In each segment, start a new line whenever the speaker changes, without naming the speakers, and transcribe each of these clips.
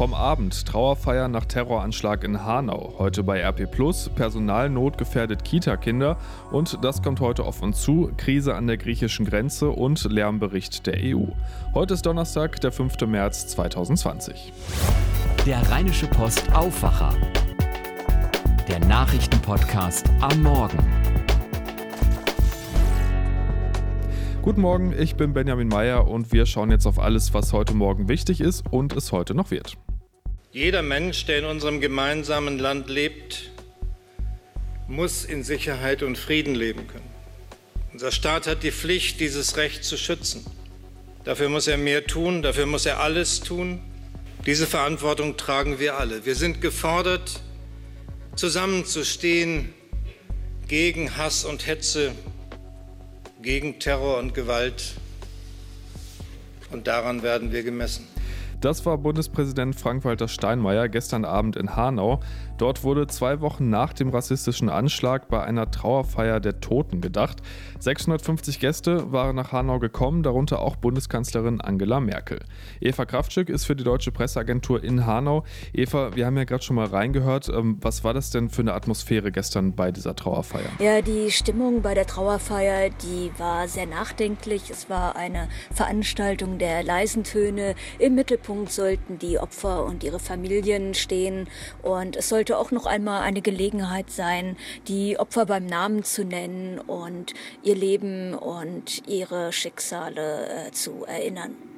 Vom Abend Trauerfeier nach Terroranschlag in Hanau. Heute bei RP Plus. Personalnot gefährdet Kita-Kinder. Und das kommt heute auf uns zu. Krise an der griechischen Grenze und Lärmbericht der EU. Heute ist Donnerstag, der 5. März 2020.
Der Rheinische Post Aufwacher. Der Nachrichtenpodcast am Morgen.
Guten Morgen, ich bin Benjamin Meyer und wir schauen jetzt auf alles, was heute Morgen wichtig ist und es heute noch wird.
Jeder Mensch, der in unserem gemeinsamen Land lebt, muss in Sicherheit und Frieden leben können. Unser Staat hat die Pflicht, dieses Recht zu schützen. Dafür muss er mehr tun, dafür muss er alles tun. Diese Verantwortung tragen wir alle. Wir sind gefordert, zusammenzustehen gegen Hass und Hetze, gegen Terror und Gewalt. Und daran werden wir gemessen.
Das war Bundespräsident Frank-Walter Steinmeier gestern Abend in Hanau. Dort wurde zwei Wochen nach dem rassistischen Anschlag bei einer Trauerfeier der Toten gedacht. 650 Gäste waren nach Hanau gekommen, darunter auch Bundeskanzlerin Angela Merkel. Eva Kraftschick ist für die Deutsche Presseagentur in Hanau. Eva, wir haben ja gerade schon mal reingehört. Ähm, was war das denn für eine Atmosphäre gestern bei dieser Trauerfeier?
Ja, die Stimmung bei der Trauerfeier, die war sehr nachdenklich. Es war eine Veranstaltung der leisen Töne. Im Mittelpunkt sollten die Opfer und ihre Familien stehen und es sollte auch noch einmal eine Gelegenheit sein, die Opfer beim Namen zu nennen und ihr Leben und ihre Schicksale äh, zu erinnern.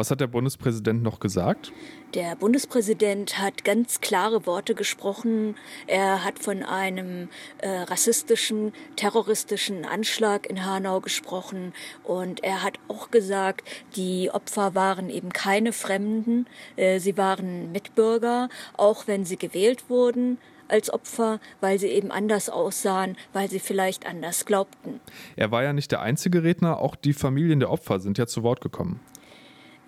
Was hat der Bundespräsident noch gesagt?
Der Bundespräsident hat ganz klare Worte gesprochen. Er hat von einem äh, rassistischen, terroristischen Anschlag in Hanau gesprochen. Und er hat auch gesagt, die Opfer waren eben keine Fremden. Äh, sie waren Mitbürger, auch wenn sie gewählt wurden als Opfer, weil sie eben anders aussahen, weil sie vielleicht anders glaubten.
Er war ja nicht der einzige Redner, auch die Familien der Opfer sind ja zu Wort gekommen.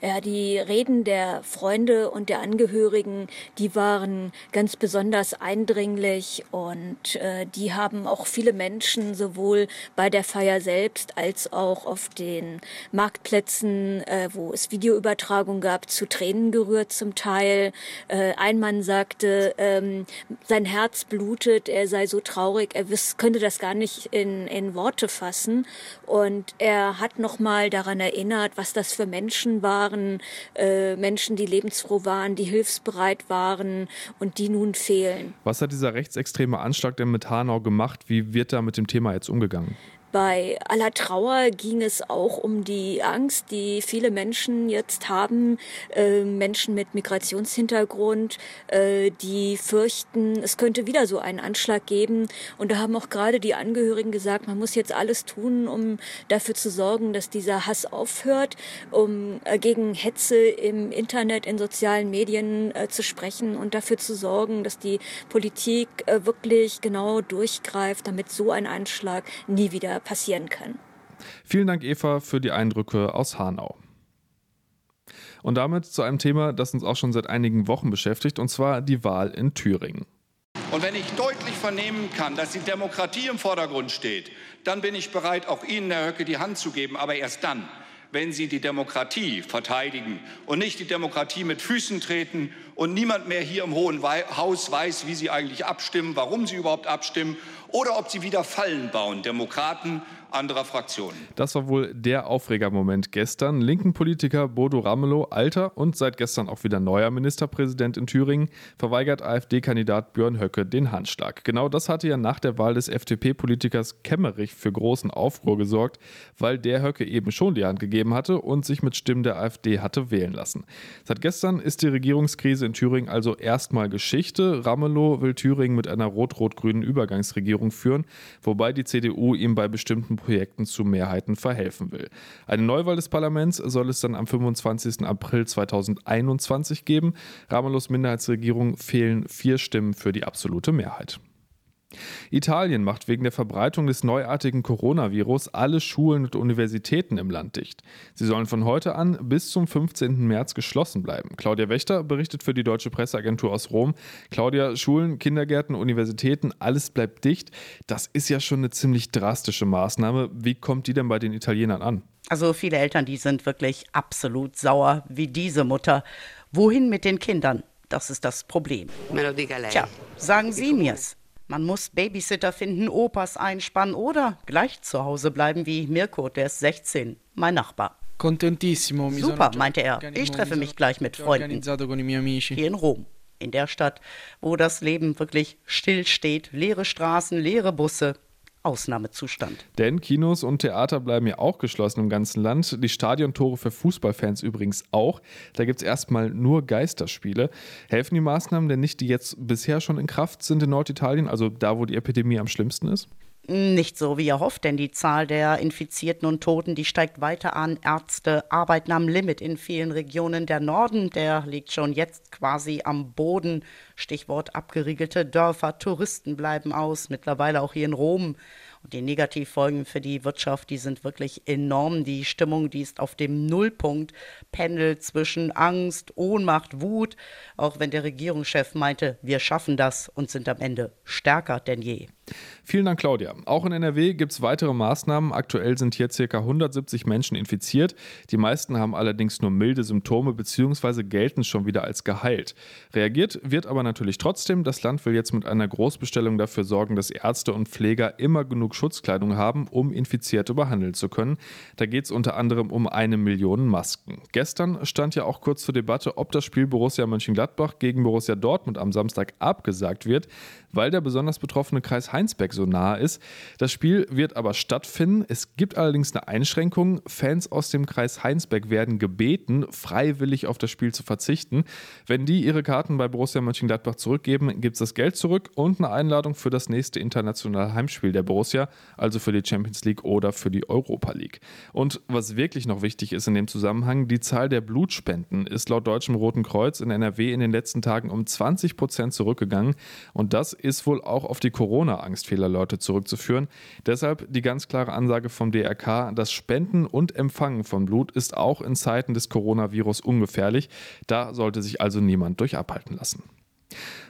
Ja, die Reden der Freunde und der Angehörigen, die waren ganz besonders eindringlich und äh, die haben auch viele Menschen sowohl bei der Feier selbst als auch auf den Marktplätzen, äh, wo es Videoübertragung gab, zu Tränen gerührt zum Teil. Äh, ein Mann sagte, ähm, sein Herz blutet, er sei so traurig, er wiss, könnte das gar nicht in, in Worte fassen und er hat nochmal daran erinnert, was das für Menschen waren waren, äh, Menschen, die lebensfroh waren, die hilfsbereit waren und die nun fehlen.
Was hat dieser rechtsextreme Anschlag denn mit Hanau gemacht? Wie wird da mit dem Thema jetzt umgegangen?
Bei aller Trauer ging es auch um die Angst, die viele Menschen jetzt haben, äh, Menschen mit Migrationshintergrund, äh, die fürchten, es könnte wieder so einen Anschlag geben. Und da haben auch gerade die Angehörigen gesagt, man muss jetzt alles tun, um dafür zu sorgen, dass dieser Hass aufhört, um äh, gegen Hetze im Internet, in sozialen Medien äh, zu sprechen und dafür zu sorgen, dass die Politik äh, wirklich genau durchgreift, damit so ein Anschlag nie wieder passieren kann.
Vielen Dank, Eva, für die Eindrücke aus Hanau. Und damit zu einem Thema, das uns auch schon seit einigen Wochen beschäftigt, und zwar die Wahl in Thüringen.
Und wenn ich deutlich vernehmen kann, dass die Demokratie im Vordergrund steht, dann bin ich bereit, auch Ihnen, Herr Höcke, die Hand zu geben, aber erst dann, wenn Sie die Demokratie verteidigen und nicht die Demokratie mit Füßen treten und niemand mehr hier im Hohen Haus weiß, wie Sie eigentlich abstimmen, warum Sie überhaupt abstimmen oder ob Sie wieder Fallen bauen. Demokraten anderer Fraktionen.
Das war wohl der Aufregermoment gestern. Linken Politiker Bodo Ramelow, alter und seit gestern auch wieder neuer Ministerpräsident in Thüringen, verweigert AfD-Kandidat Björn Höcke den Handschlag. Genau das hatte ja nach der Wahl des FDP-Politikers Kemmerich für großen Aufruhr gesorgt, weil der Höcke eben schon die Hand gegeben hatte und sich mit Stimmen der AfD hatte wählen lassen. Seit gestern ist die Regierungskrise in Thüringen also erstmal Geschichte. Ramelow will Thüringen mit einer rot-rot-grünen Übergangsregierung führen, wobei die CDU ihm bei bestimmten Projekten zu Mehrheiten verhelfen will. Eine Neuwahl des Parlaments soll es dann am 25. April 2021 geben. Ramelos Minderheitsregierung fehlen vier Stimmen für die absolute Mehrheit. Italien macht wegen der Verbreitung des neuartigen Coronavirus alle Schulen und Universitäten im Land dicht. Sie sollen von heute an bis zum 15. März geschlossen bleiben. Claudia Wächter berichtet für die Deutsche Presseagentur aus Rom. Claudia, Schulen, Kindergärten, Universitäten, alles bleibt dicht. Das ist ja schon eine ziemlich drastische Maßnahme. Wie kommt die denn bei den Italienern an?
Also viele Eltern, die sind wirklich absolut sauer, wie diese Mutter Wohin mit den Kindern? Das ist das Problem. Tja, sagen Sie mir's. Man muss Babysitter finden, Opas einspannen oder gleich zu Hause bleiben wie Mirko, der ist 16, mein Nachbar. Super, meinte er. Ich treffe mich gleich mit Freunden. Hier in Rom, in der Stadt, wo das Leben wirklich still steht, leere Straßen, leere Busse, Ausnahmezustand.
Denn Kinos und Theater bleiben ja auch geschlossen im ganzen Land. Die Stadiontore für Fußballfans übrigens auch. Da gibt es erstmal nur Geisterspiele. Helfen die Maßnahmen denn nicht, die jetzt bisher schon in Kraft sind in Norditalien, also da, wo die Epidemie am schlimmsten ist?
Nicht so, wie er hofft, denn die Zahl der Infizierten und Toten, die steigt weiter an. Ärzte arbeiten am Limit in vielen Regionen. Der Norden, der liegt schon jetzt quasi am Boden. Stichwort abgeriegelte Dörfer. Touristen bleiben aus, mittlerweile auch hier in Rom. Und die Negativfolgen für die Wirtschaft, die sind wirklich enorm. Die Stimmung, die ist auf dem Nullpunkt, pendelt zwischen Angst, Ohnmacht, Wut, auch wenn der Regierungschef meinte, wir schaffen das und sind am Ende stärker denn je.
Vielen Dank, Claudia. Auch in NRW gibt es weitere Maßnahmen. Aktuell sind hier ca. 170 Menschen infiziert. Die meisten haben allerdings nur milde Symptome bzw. gelten schon wieder als geheilt. Reagiert wird aber natürlich trotzdem. Das Land will jetzt mit einer Großbestellung dafür sorgen, dass Ärzte und Pfleger immer genug Schutzkleidung haben, um Infizierte behandeln zu können. Da geht es unter anderem um eine Million Masken. Gestern stand ja auch kurz zur Debatte, ob das Spiel Borussia Mönchengladbach gegen Borussia Dortmund am Samstag abgesagt wird, weil der besonders betroffene Kreis Heinsberg so nah ist. Das Spiel wird aber stattfinden. Es gibt allerdings eine Einschränkung. Fans aus dem Kreis Heinsberg werden gebeten, freiwillig auf das Spiel zu verzichten. Wenn die ihre Karten bei Borussia Mönchengladbach zurückgeben, gibt es das Geld zurück und eine Einladung für das nächste internationale Heimspiel der Borussia, also für die Champions League oder für die Europa League. Und was wirklich noch wichtig ist in dem Zusammenhang, die Zahl der Blutspenden ist laut Deutschem Roten Kreuz in NRW in den letzten Tagen um 20 Prozent zurückgegangen. Und das ist wohl auch auf die Corona-Angst vieler Leute zurückzuführen. Deshalb die ganz klare Ansage vom DRK, das Spenden und Empfangen von Blut ist auch in Zeiten des Coronavirus ungefährlich. Da sollte sich also niemand durch abhalten lassen.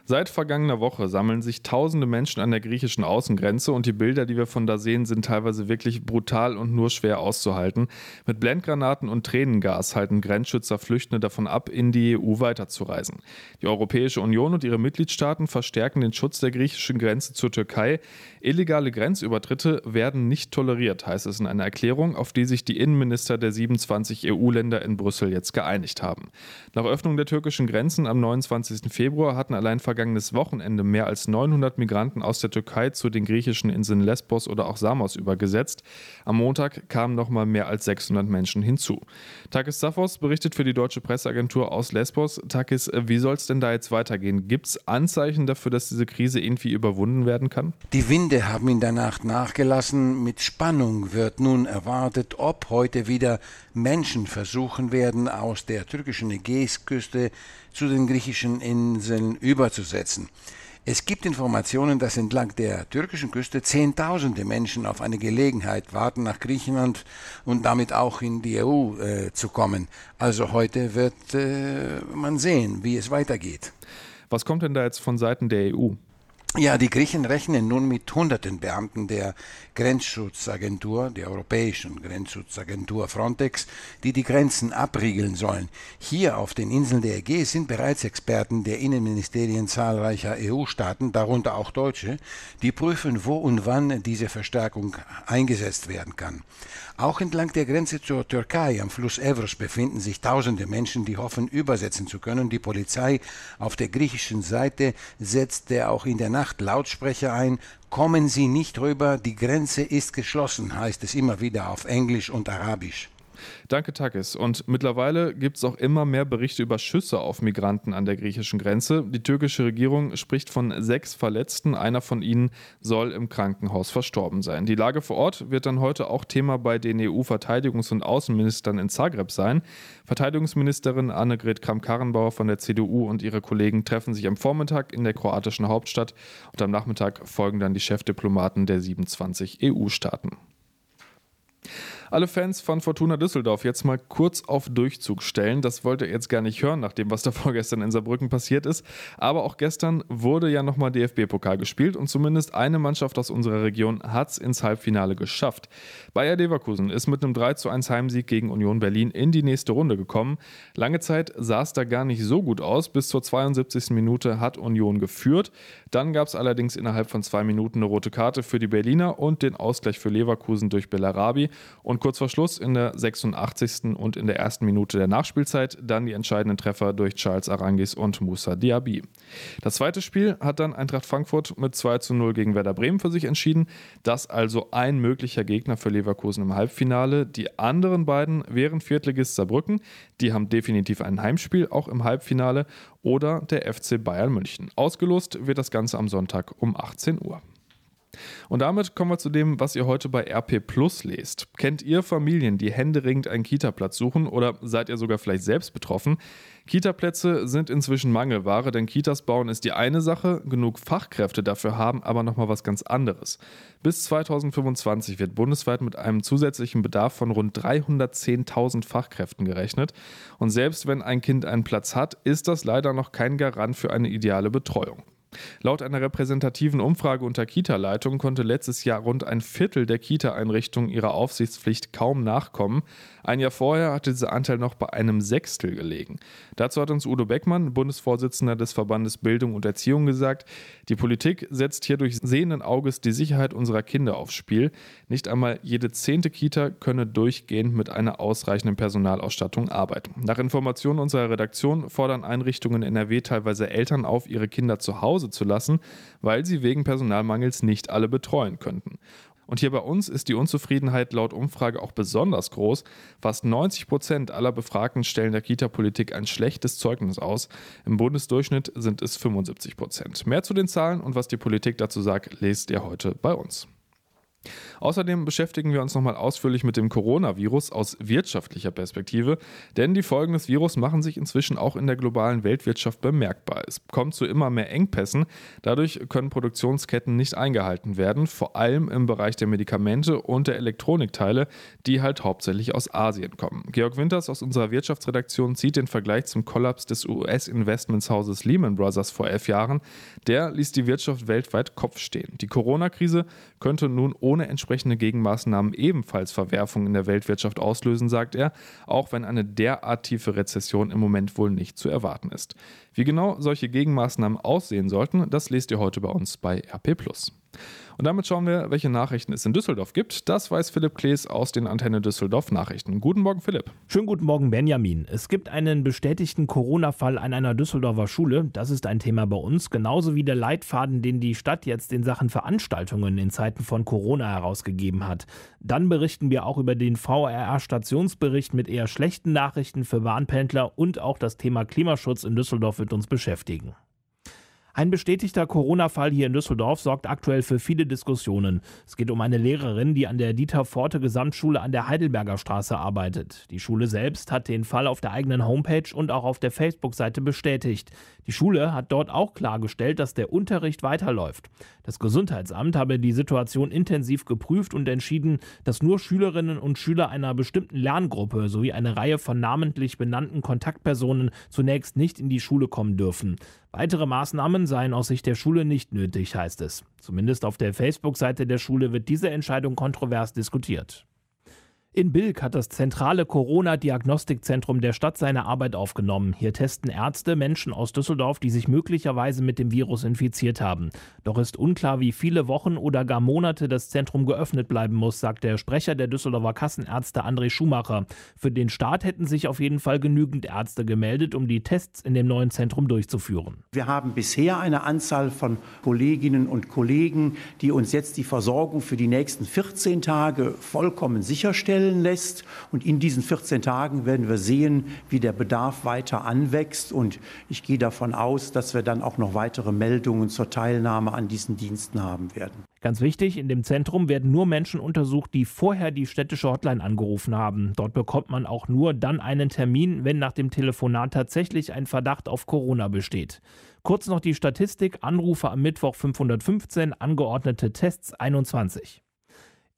Seit vergangener Woche sammeln sich tausende Menschen an der griechischen Außengrenze und die Bilder, die wir von da sehen, sind teilweise wirklich brutal und nur schwer auszuhalten. Mit Blendgranaten und Tränengas halten Grenzschützer Flüchtende davon ab, in die EU weiterzureisen. Die Europäische Union und ihre Mitgliedstaaten verstärken den Schutz der griechischen Grenze zur Türkei. Illegale Grenzübertritte werden nicht toleriert, heißt es in einer Erklärung, auf die sich die Innenminister der 27 EU-Länder in Brüssel jetzt geeinigt haben. Nach Öffnung der türkischen Grenzen am 29. Februar hatten allein vergangenes Wochenende mehr als 900 Migranten aus der Türkei zu den griechischen Inseln Lesbos oder auch Samos übergesetzt. Am Montag kamen noch mal mehr als 600 Menschen hinzu. Takis Safos berichtet für die deutsche Presseagentur aus Lesbos. Takis, wie soll es denn da jetzt weitergehen? Gibt es Anzeichen dafür, dass diese Krise irgendwie überwunden werden kann?
Die Winde haben in der Nacht nachgelassen. Mit Spannung wird nun erwartet, ob heute wieder Menschen versuchen werden, aus der türkischen Ägäisküste zu den griechischen Inseln überzusetzen. Es gibt Informationen, dass entlang der türkischen Küste Zehntausende Menschen auf eine Gelegenheit warten, nach Griechenland und damit auch in die EU äh, zu kommen. Also heute wird äh, man sehen, wie es weitergeht.
Was kommt denn da jetzt von Seiten der EU?
Ja, die Griechen rechnen nun mit hunderten Beamten der Grenzschutzagentur, der europäischen Grenzschutzagentur Frontex, die die Grenzen abriegeln sollen. Hier auf den Inseln der Ägäis sind bereits Experten der Innenministerien zahlreicher EU-Staaten, darunter auch Deutsche, die prüfen, wo und wann diese Verstärkung eingesetzt werden kann. Auch entlang der Grenze zur Türkei am Fluss Evros befinden sich tausende Menschen, die hoffen, übersetzen zu können. Die Polizei auf der griechischen Seite setzte auch in der Nacht Lautsprecher ein. Kommen Sie nicht rüber, die Grenze ist geschlossen, heißt es immer wieder auf Englisch und Arabisch.
Danke, Takis. Und mittlerweile gibt es auch immer mehr Berichte über Schüsse auf Migranten an der griechischen Grenze. Die türkische Regierung spricht von sechs Verletzten. Einer von ihnen soll im Krankenhaus verstorben sein. Die Lage vor Ort wird dann heute auch Thema bei den EU-Verteidigungs- und Außenministern in Zagreb sein. Verteidigungsministerin Annegret Kramp-Karrenbauer von der CDU und ihre Kollegen treffen sich am Vormittag in der kroatischen Hauptstadt und am Nachmittag folgen dann die Chefdiplomaten der 27 EU-Staaten. Alle Fans von Fortuna Düsseldorf jetzt mal kurz auf Durchzug stellen. Das wollt ihr jetzt gar nicht hören, nach dem, was da vorgestern in Saarbrücken passiert ist. Aber auch gestern wurde ja nochmal DFB-Pokal gespielt und zumindest eine Mannschaft aus unserer Region hat es ins Halbfinale geschafft. Bayer Leverkusen ist mit einem 3 zu 1 Heimsieg gegen Union Berlin in die nächste Runde gekommen. Lange Zeit sah es da gar nicht so gut aus. Bis zur 72. Minute hat Union geführt. Dann gab es allerdings innerhalb von zwei Minuten eine rote Karte für die Berliner und den Ausgleich für Leverkusen durch Bellarabi. Und kurz vor Schluss in der 86. und in der ersten Minute der Nachspielzeit dann die entscheidenden Treffer durch Charles Arangis und Moussa Diaby. Das zweite Spiel hat dann Eintracht Frankfurt mit 2 zu 0 gegen Werder Bremen für sich entschieden. Das also ein möglicher Gegner für Leverkusen im Halbfinale. Die anderen beiden wären Viertligist Saarbrücken. Die haben definitiv ein Heimspiel, auch im Halbfinale. Oder der FC Bayern München. Ausgelost wird das Ganze am Sonntag um 18 Uhr. Und damit kommen wir zu dem, was ihr heute bei RP Plus lest. Kennt ihr Familien, die händeringend einen Kita-Platz suchen oder seid ihr sogar vielleicht selbst betroffen? Kita-Plätze sind inzwischen Mangelware, denn Kitas bauen ist die eine Sache, genug Fachkräfte dafür haben aber nochmal was ganz anderes. Bis 2025 wird bundesweit mit einem zusätzlichen Bedarf von rund 310.000 Fachkräften gerechnet. Und selbst wenn ein Kind einen Platz hat, ist das leider noch kein Garant für eine ideale Betreuung. Laut einer repräsentativen Umfrage unter Kita-Leitungen konnte letztes Jahr rund ein Viertel der Kita-Einrichtungen ihrer Aufsichtspflicht kaum nachkommen. Ein Jahr vorher hatte dieser Anteil noch bei einem Sechstel gelegen. Dazu hat uns Udo Beckmann, Bundesvorsitzender des Verbandes Bildung und Erziehung, gesagt, die Politik setzt hier durch sehenden Auges die Sicherheit unserer Kinder aufs Spiel. Nicht einmal jede zehnte Kita könne durchgehend mit einer ausreichenden Personalausstattung arbeiten. Nach Informationen unserer Redaktion fordern Einrichtungen in NRW teilweise Eltern auf, ihre Kinder zu Hause zu lassen, weil sie wegen Personalmangels nicht alle betreuen könnten. Und hier bei uns ist die Unzufriedenheit laut Umfrage auch besonders groß. Fast 90 Prozent aller Befragten stellen der Kita-Politik ein schlechtes Zeugnis aus. Im Bundesdurchschnitt sind es 75 Prozent. Mehr zu den Zahlen und was die Politik dazu sagt, lest ihr heute bei uns. Außerdem beschäftigen wir uns nochmal ausführlich mit dem Coronavirus aus wirtschaftlicher Perspektive, denn die Folgen des Virus machen sich inzwischen auch in der globalen Weltwirtschaft bemerkbar. Es kommt zu immer mehr Engpässen, dadurch können Produktionsketten nicht eingehalten werden, vor allem im Bereich der Medikamente und der Elektronikteile, die halt hauptsächlich aus Asien kommen. Georg Winters aus unserer Wirtschaftsredaktion zieht den Vergleich zum Kollaps des US-Investmentshauses Lehman Brothers vor elf Jahren. Der ließ die Wirtschaft weltweit Kopf stehen. Die Corona-Krise könnte nun ohne entsprechende entsprechende Gegenmaßnahmen ebenfalls Verwerfungen in der Weltwirtschaft auslösen, sagt er, auch wenn eine derart tiefe Rezession im Moment wohl nicht zu erwarten ist. Wie genau solche Gegenmaßnahmen aussehen sollten, das lest ihr heute bei uns bei RP. Und damit schauen wir, welche Nachrichten es in Düsseldorf gibt. Das weiß Philipp Klees aus den Antenne Düsseldorf Nachrichten. Guten Morgen, Philipp.
Schönen guten Morgen, Benjamin. Es gibt einen bestätigten Corona-Fall an einer Düsseldorfer Schule. Das ist ein Thema bei uns. Genauso wie der Leitfaden, den die Stadt jetzt in Sachen Veranstaltungen in Zeiten von Corona herausgegeben hat. Dann berichten wir auch über den VRR-Stationsbericht mit eher schlechten Nachrichten für Bahnpendler und auch das Thema Klimaschutz in Düsseldorf wird uns beschäftigen. Ein bestätigter Corona-Fall hier in Düsseldorf sorgt aktuell für viele Diskussionen. Es geht um eine Lehrerin, die an der Dieter Forte Gesamtschule an der Heidelberger Straße arbeitet. Die Schule selbst hat den Fall auf der eigenen Homepage und auch auf der Facebook-Seite bestätigt. Die Schule hat dort auch klargestellt, dass der Unterricht weiterläuft. Das Gesundheitsamt habe die Situation intensiv geprüft und entschieden, dass nur Schülerinnen und Schüler einer bestimmten Lerngruppe sowie eine Reihe von namentlich benannten Kontaktpersonen zunächst nicht in die Schule kommen dürfen. Weitere Maßnahmen seien aus Sicht der Schule nicht nötig, heißt es. Zumindest auf der Facebook-Seite der Schule wird diese Entscheidung kontrovers diskutiert. In Bilk hat das zentrale Corona-Diagnostikzentrum der Stadt seine Arbeit aufgenommen. Hier testen Ärzte Menschen aus Düsseldorf, die sich möglicherweise mit dem Virus infiziert haben. Doch ist unklar, wie viele Wochen oder gar Monate das Zentrum geöffnet bleiben muss, sagt der Sprecher der Düsseldorfer Kassenärzte André Schumacher. Für den Start hätten sich auf jeden Fall genügend Ärzte gemeldet, um die Tests in dem neuen Zentrum durchzuführen.
Wir haben bisher eine Anzahl von Kolleginnen und Kollegen, die uns jetzt die Versorgung für die nächsten 14 Tage vollkommen sicherstellen stellen lässt. Und in diesen 14 Tagen werden wir sehen, wie der Bedarf weiter anwächst. Und ich gehe davon aus, dass wir dann auch noch weitere Meldungen zur Teilnahme an diesen Diensten haben werden.
Ganz wichtig, in dem Zentrum werden nur Menschen untersucht, die vorher die städtische Hotline angerufen haben. Dort bekommt man auch nur dann einen Termin, wenn nach dem Telefonat tatsächlich ein Verdacht auf Corona besteht. Kurz noch die Statistik, Anrufe am Mittwoch 515, angeordnete Tests 21.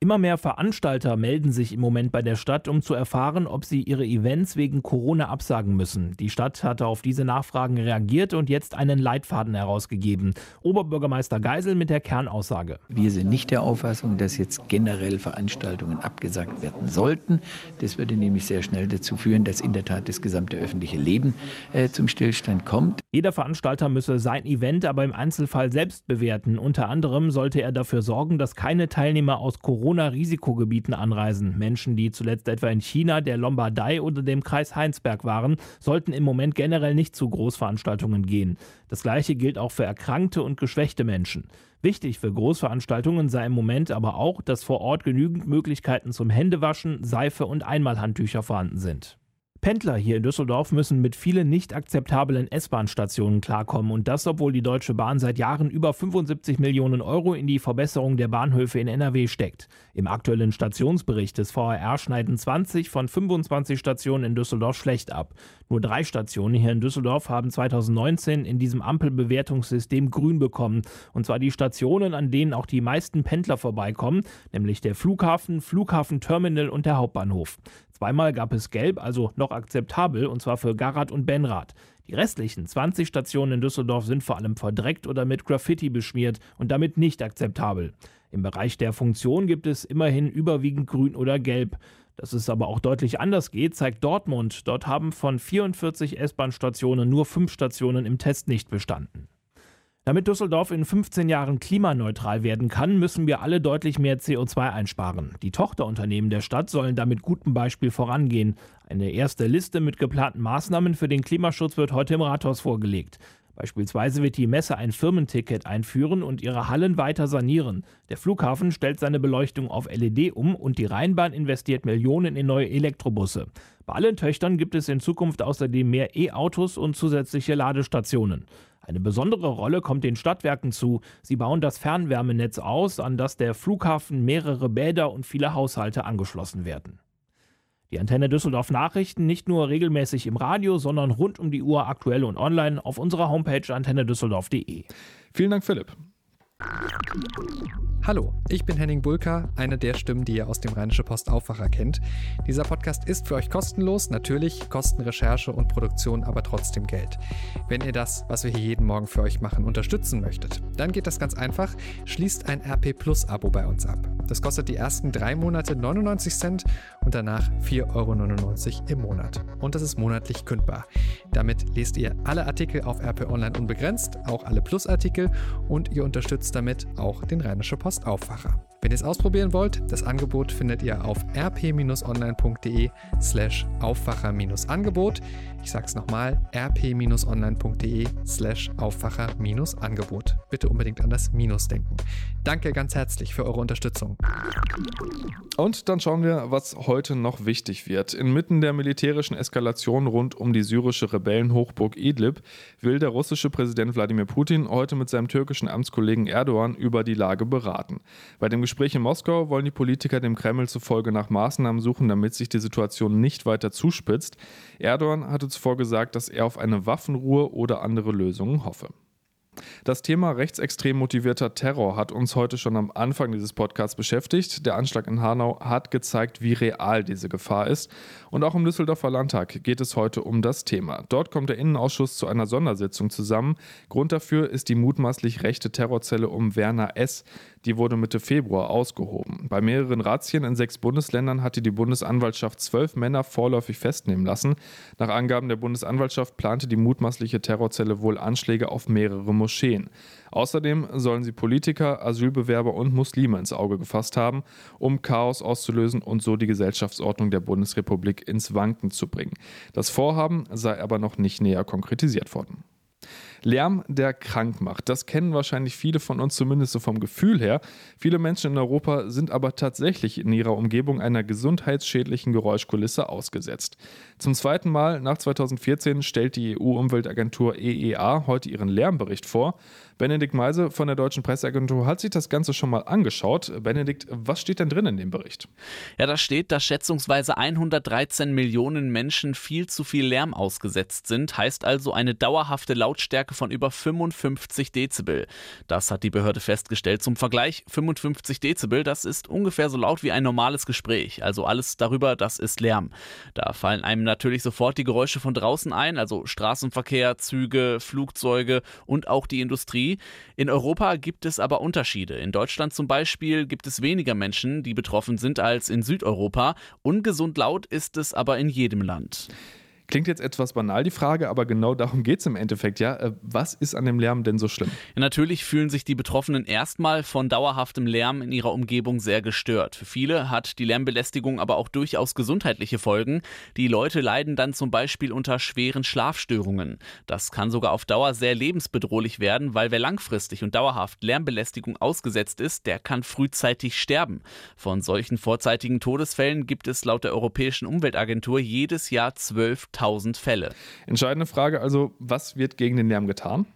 Immer mehr Veranstalter melden sich im Moment bei der Stadt, um zu erfahren, ob sie ihre Events wegen Corona absagen müssen. Die Stadt hatte auf diese Nachfragen reagiert und jetzt einen Leitfaden herausgegeben. Oberbürgermeister Geisel mit der Kernaussage.
Wir sind nicht der Auffassung, dass jetzt generell Veranstaltungen abgesagt werden sollten. Das würde nämlich sehr schnell dazu führen, dass in der Tat das gesamte öffentliche Leben äh, zum Stillstand kommt.
Jeder Veranstalter müsse sein Event aber im Einzelfall selbst bewerten. Unter anderem sollte er dafür sorgen, dass keine Teilnehmer aus Corona Corona-Risikogebieten anreisen. Menschen, die zuletzt etwa in China, der Lombardei oder dem Kreis Heinsberg waren, sollten im Moment generell nicht zu Großveranstaltungen gehen. Das gleiche gilt auch für erkrankte und geschwächte Menschen. Wichtig für Großveranstaltungen sei im Moment aber auch, dass vor Ort genügend Möglichkeiten zum Händewaschen, Seife und Einmalhandtücher vorhanden sind. Pendler hier in Düsseldorf müssen mit vielen nicht akzeptablen S-Bahn-Stationen klarkommen und das, obwohl die Deutsche Bahn seit Jahren über 75 Millionen Euro in die Verbesserung der Bahnhöfe in NRW steckt. Im aktuellen Stationsbericht des VRR schneiden 20 von 25 Stationen in Düsseldorf schlecht ab. Nur drei Stationen hier in Düsseldorf haben 2019 in diesem Ampelbewertungssystem grün bekommen. Und zwar die Stationen, an denen auch die meisten Pendler vorbeikommen, nämlich der Flughafen, Flughafenterminal und der Hauptbahnhof. Zweimal gab es Gelb, also noch akzeptabel, und zwar für Garat und Benrad. Die restlichen 20 Stationen in Düsseldorf sind vor allem verdreckt oder mit Graffiti beschmiert und damit nicht akzeptabel. Im Bereich der Funktion gibt es immerhin überwiegend Grün oder Gelb. Dass es aber auch deutlich anders geht, zeigt Dortmund. Dort haben von 44 S-Bahn-Stationen nur fünf Stationen im Test nicht bestanden. Damit Düsseldorf in 15 Jahren klimaneutral werden kann, müssen wir alle deutlich mehr CO2 einsparen. Die Tochterunternehmen der Stadt sollen damit gutem Beispiel vorangehen. Eine erste Liste mit geplanten Maßnahmen für den Klimaschutz wird heute im Rathaus vorgelegt. Beispielsweise wird die Messe ein Firmenticket einführen und ihre Hallen weiter sanieren. Der Flughafen stellt seine Beleuchtung auf LED um und die Rheinbahn investiert Millionen in neue Elektrobusse. Bei allen Töchtern gibt es in Zukunft außerdem mehr E-Autos und zusätzliche Ladestationen. Eine besondere Rolle kommt den Stadtwerken zu. Sie bauen das Fernwärmenetz aus, an das der Flughafen, mehrere Bäder und viele Haushalte angeschlossen werden. Die Antenne Düsseldorf Nachrichten nicht nur regelmäßig im Radio, sondern rund um die Uhr aktuell und online auf unserer Homepage antennedüsseldorf.de.
Vielen Dank, Philipp.
Hallo, ich bin Henning Bulka, eine der Stimmen, die ihr aus dem Rheinische Post Aufwacher kennt. Dieser Podcast ist für euch kostenlos, natürlich kosten Recherche und Produktion aber trotzdem Geld. Wenn ihr das, was wir hier jeden Morgen für euch machen, unterstützen möchtet, dann geht das ganz einfach. Schließt ein RP Plus Abo bei uns ab. Das kostet die ersten drei Monate 99 Cent und danach 4,99 Euro im Monat. Und das ist monatlich kündbar. Damit lest ihr alle Artikel auf RP Online unbegrenzt, auch alle Plus-Artikel und ihr unterstützt damit auch den Rheinische Post Aufwacher. Wenn ihr es ausprobieren wollt, das Angebot findet ihr auf rp-online.de slash Aufwacher-Angebot. Ich sag's nochmal, rp-online.de slash Aufwacher-Angebot. Bitte unbedingt an das Minus denken. Danke ganz herzlich für eure Unterstützung.
Und dann schauen wir, was heute noch wichtig wird. Inmitten der militärischen Eskalation rund um die syrische Rebellenhochburg Idlib will der russische Präsident Wladimir Putin heute mit seinem türkischen Amtskollegen Erdogan über die Lage beraten. Bei dem Gespräch in Moskau wollen die Politiker dem Kreml zufolge nach Maßnahmen suchen, damit sich die Situation nicht weiter zuspitzt. Erdogan hatte zuvor gesagt, dass er auf eine Waffenruhe oder andere Lösungen hoffe. Das Thema rechtsextrem motivierter Terror hat uns heute schon am Anfang dieses Podcasts beschäftigt. Der Anschlag in Hanau hat gezeigt, wie real diese Gefahr ist. Und auch im Düsseldorfer Landtag geht es heute um das Thema. Dort kommt der Innenausschuss zu einer Sondersitzung zusammen. Grund dafür ist die mutmaßlich rechte Terrorzelle um Werner S. Die wurde Mitte Februar ausgehoben. Bei mehreren Razzien in sechs Bundesländern hatte die Bundesanwaltschaft zwölf Männer vorläufig festnehmen lassen. Nach Angaben der Bundesanwaltschaft plante die mutmaßliche Terrorzelle wohl Anschläge auf mehrere Moscheen. Außerdem sollen sie Politiker, Asylbewerber und Muslime ins Auge gefasst haben, um Chaos auszulösen und so die Gesellschaftsordnung der Bundesrepublik ins Wanken zu bringen. Das Vorhaben sei aber noch nicht näher konkretisiert worden. Lärm, der krank macht. Das kennen wahrscheinlich viele von uns zumindest so vom Gefühl her. Viele Menschen in Europa sind aber tatsächlich in ihrer Umgebung einer gesundheitsschädlichen Geräuschkulisse ausgesetzt. Zum zweiten Mal nach 2014 stellt die EU-Umweltagentur EEA heute ihren Lärmbericht vor. Benedikt Meise von der Deutschen Presseagentur hat sich das Ganze schon mal angeschaut. Benedikt, was steht denn drin in dem Bericht?
Ja, da steht, dass schätzungsweise 113 Millionen Menschen viel zu viel Lärm ausgesetzt sind. Heißt also eine dauerhafte Lautstärke von über 55 Dezibel. Das hat die Behörde festgestellt. Zum Vergleich, 55 Dezibel, das ist ungefähr so laut wie ein normales Gespräch. Also alles darüber, das ist Lärm. Da fallen einem natürlich sofort die Geräusche von draußen ein, also Straßenverkehr, Züge, Flugzeuge und auch die Industrie. In Europa gibt es aber Unterschiede. In Deutschland zum Beispiel gibt es weniger Menschen, die betroffen sind, als in Südeuropa. Ungesund laut ist es aber in jedem Land.
Klingt jetzt etwas banal, die Frage, aber genau darum geht es im Endeffekt, ja. Äh, was ist an dem Lärm denn so schlimm?
Ja, natürlich fühlen sich die Betroffenen erstmal von dauerhaftem Lärm in ihrer Umgebung sehr gestört. Für viele hat die Lärmbelästigung aber auch durchaus gesundheitliche Folgen. Die Leute leiden dann zum Beispiel unter schweren Schlafstörungen. Das kann sogar auf Dauer sehr lebensbedrohlich werden, weil wer langfristig und dauerhaft Lärmbelästigung ausgesetzt ist, der kann frühzeitig sterben. Von solchen vorzeitigen Todesfällen gibt es laut der Europäischen Umweltagentur jedes Jahr zwölf 1000 Fälle.
Entscheidende Frage also, was wird gegen den Lärm getan?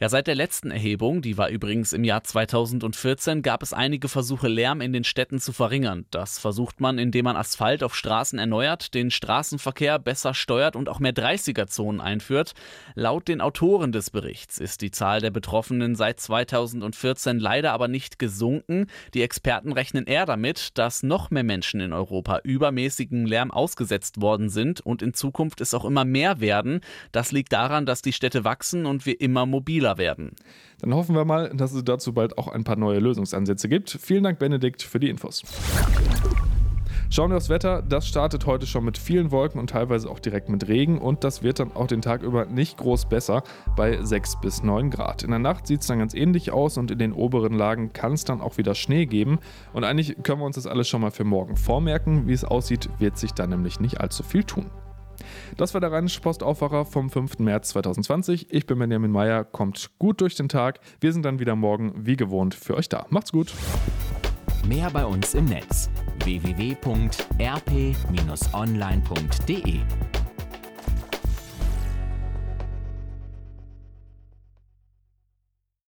Ja, seit der letzten Erhebung, die war übrigens im Jahr 2014, gab es einige Versuche, Lärm in den Städten zu verringern. Das versucht man, indem man Asphalt auf Straßen erneuert, den Straßenverkehr besser steuert und auch mehr 30er-Zonen einführt. Laut den Autoren des Berichts ist die Zahl der Betroffenen seit 2014 leider aber nicht gesunken. Die Experten rechnen eher damit, dass noch mehr Menschen in Europa übermäßigen Lärm ausgesetzt worden sind und in Zukunft es auch immer mehr werden. Das liegt daran, dass die Städte wachsen und wir immer mobiler mobiler werden.
Dann hoffen wir mal, dass es dazu bald auch ein paar neue Lösungsansätze gibt. Vielen Dank, Benedikt, für die Infos. Schauen wir aufs Wetter. Das startet heute schon mit vielen Wolken und teilweise auch direkt mit Regen und das wird dann auch den Tag über nicht groß besser bei 6 bis 9 Grad. In der Nacht sieht es dann ganz ähnlich aus und in den oberen Lagen kann es dann auch wieder Schnee geben. Und eigentlich können wir uns das alles schon mal für morgen vormerken. Wie es aussieht, wird sich da nämlich nicht allzu viel tun. Das war der Rheinische Postaufwacher vom 5. März 2020. Ich bin Benjamin Meyer, kommt gut durch den Tag. Wir sind dann wieder morgen wie gewohnt für euch da. Macht's gut.
Mehr bei uns im Netz www.rp-online.de